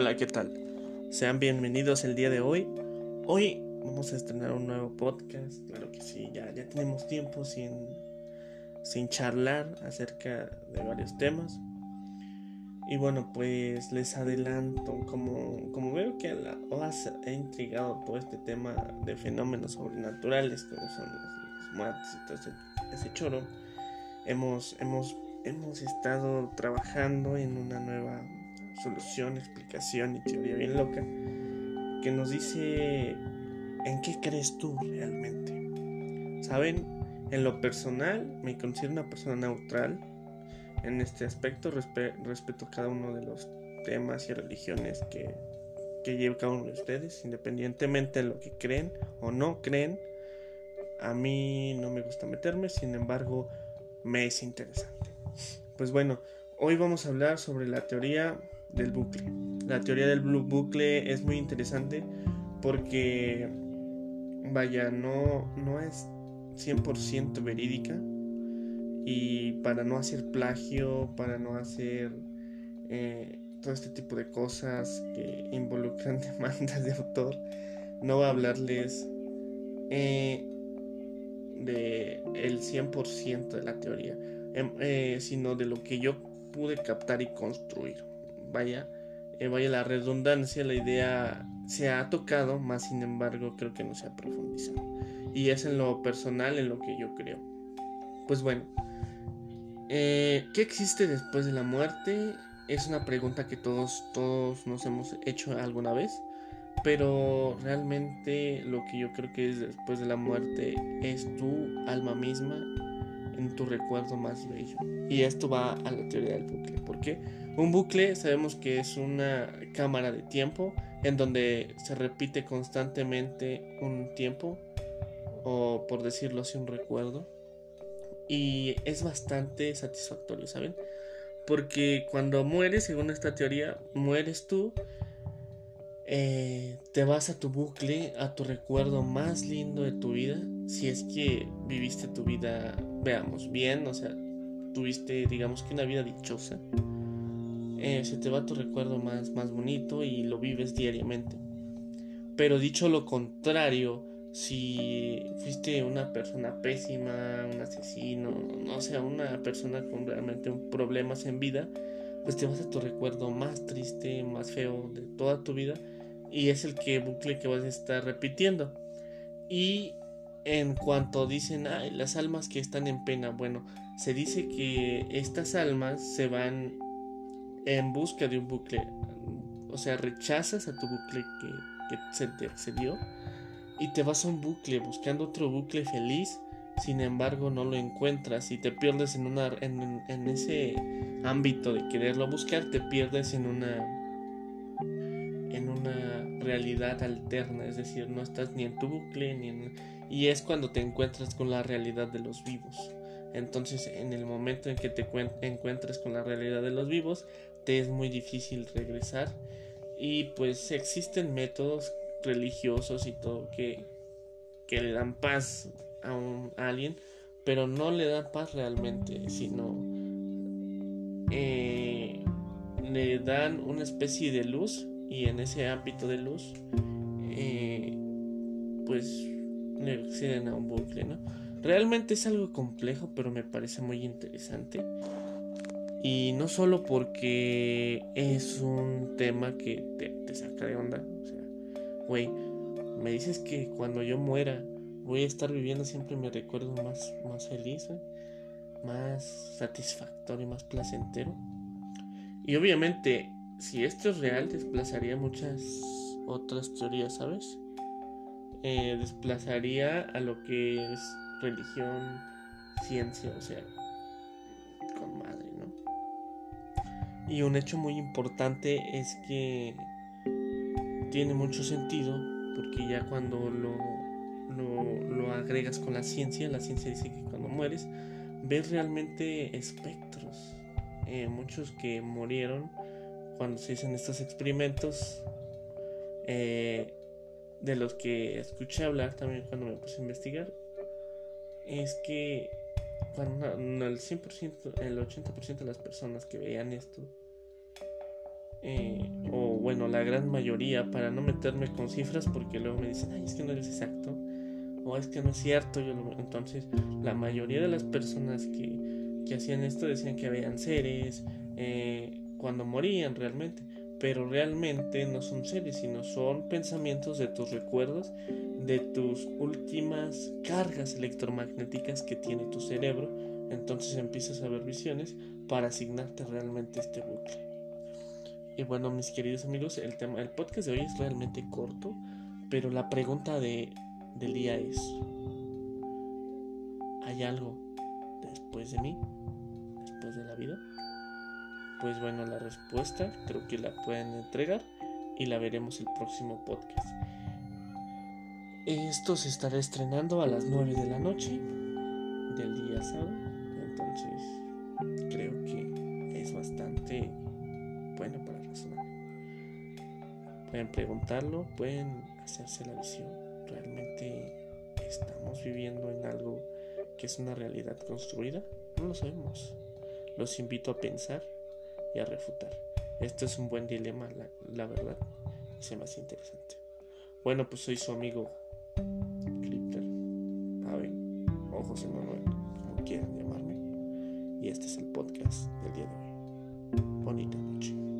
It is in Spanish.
Hola, ¿qué tal? Sean bienvenidos el día de hoy. Hoy vamos a estrenar un nuevo podcast. Claro que sí, ya, ya tenemos tiempo sin, sin charlar acerca de varios temas. Y bueno, pues les adelanto, como, como veo que a la OAS ha intrigado todo este tema de fenómenos sobrenaturales, como son los, muertos y todo ese, choro, hemos, hemos, hemos estado trabajando en una nueva solución, explicación y teoría bien loca que nos dice en qué crees tú realmente. ¿Saben? En lo personal me considero una persona neutral en este aspecto, respeto cada uno de los temas y religiones que, que lleva cada uno de ustedes, independientemente de lo que creen o no creen. A mí no me gusta meterme, sin embargo, me es interesante. Pues bueno, hoy vamos a hablar sobre la teoría del bucle. La teoría del bucle es muy interesante porque, vaya, no, no es 100% verídica y para no hacer plagio, para no hacer eh, todo este tipo de cosas que involucran demandas de autor, no va a hablarles eh, de el 100% de la teoría, em, eh, sino de lo que yo pude captar y construir vaya, eh, vaya la redundancia, la idea se ha tocado, más sin embargo creo que no se ha profundizado. Y es en lo personal en lo que yo creo. Pues bueno, eh, ¿qué existe después de la muerte? Es una pregunta que todos, todos nos hemos hecho alguna vez. Pero realmente lo que yo creo que es después de la muerte es tu alma misma en tu recuerdo más bello. Y esto va a la teoría del bucle. ¿Por qué? Un bucle sabemos que es una cámara de tiempo en donde se repite constantemente un tiempo o por decirlo así un recuerdo. Y es bastante satisfactorio, ¿saben? Porque cuando mueres, según esta teoría, mueres tú, eh, te vas a tu bucle, a tu recuerdo más lindo de tu vida, si es que viviste tu vida veamos, bien, o sea, tuviste, digamos que una vida dichosa, eh, se te va tu recuerdo más, más bonito y lo vives diariamente. Pero dicho lo contrario, si fuiste una persona pésima, un asesino, no sea, una persona con realmente problemas en vida, pues te vas a tu recuerdo más triste, más feo de toda tu vida y es el que bucle que vas a estar repitiendo. Y en cuanto dicen, ay, las almas que están en pena, bueno, se dice que estas almas se van en busca de un bucle, o sea, rechazas a tu bucle que, se te accedió y te vas a un bucle buscando otro bucle feliz, sin embargo no lo encuentras y te pierdes en, una, en ese ámbito de quererlo buscar, te pierdes en una en una realidad alterna, es decir, no estás ni en tu bucle ni en y es cuando te encuentras con la realidad de los vivos. Entonces, en el momento en que te encuentres con la realidad de los vivos, te es muy difícil regresar. Y pues existen métodos religiosos y todo que, que le dan paz a, un, alguien, pero no le dan paz realmente, sino eh, le dan una especie de luz y en ese ámbito de luz, eh, pues le acceden a un bucle, ¿no? Realmente es algo complejo, pero me parece muy interesante. Y no solo porque es un tema que te, saca de onda. O sea, güey, me dices que cuando yo muera voy a estar viviendo siempre mi recuerdo más, más feliz, más satisfactorio, más placentero. Y obviamente, si esto es real, desplazaría muchas otras teorías, ¿sabes? Eh, desplazaría a lo que es religión, ciencia, o sea, con madre, ¿no? Y un hecho muy importante es que tiene mucho sentido, porque ya cuando lo, lo, agregas con la ciencia, la ciencia dice que cuando mueres, ves realmente espectros. Eh, muchos que murieron cuando se hacen estos experimentos eh, de los que escuché hablar también cuando me puse a investigar es que cuando el 100%, el 80% de las personas que veían esto eh, o bueno, la gran mayoría, para no meterme con cifras, porque luego me dicen, ay, es que no eres exacto, o es que no es cierto. Yo Entonces, la mayoría de las personas que, que hacían esto decían que habían seres eh, cuando morían realmente, pero realmente no son seres, sino son pensamientos de tus recuerdos, de tus últimas cargas electromagnéticas que tiene tu cerebro. Entonces empiezas a ver visiones para asignarte realmente este bucle. Y bueno, mis queridos amigos, el tema, el podcast de hoy es realmente corto, pero la pregunta de, del día es: ¿hay algo después de mí? ¿Después de la vida? Pues bueno, la respuesta creo que la pueden entregar y la veremos el próximo podcast. Esto se estará estrenando a las 9 de la noche del día sábado, entonces creo que es bastante bueno para razonar. Pueden preguntarlo, pueden hacerse la visión. Realmente estamos viviendo en algo que es una realidad construida. No lo sabemos. Los invito a pensar a refutar. Esto es un buen dilema, la, verdad. Se me hace interesante. Bueno, pues soy su amigo Clipper, Paven o José Manuel, como quieran llamarme. Y este es el podcast del día de hoy. Bonita noche.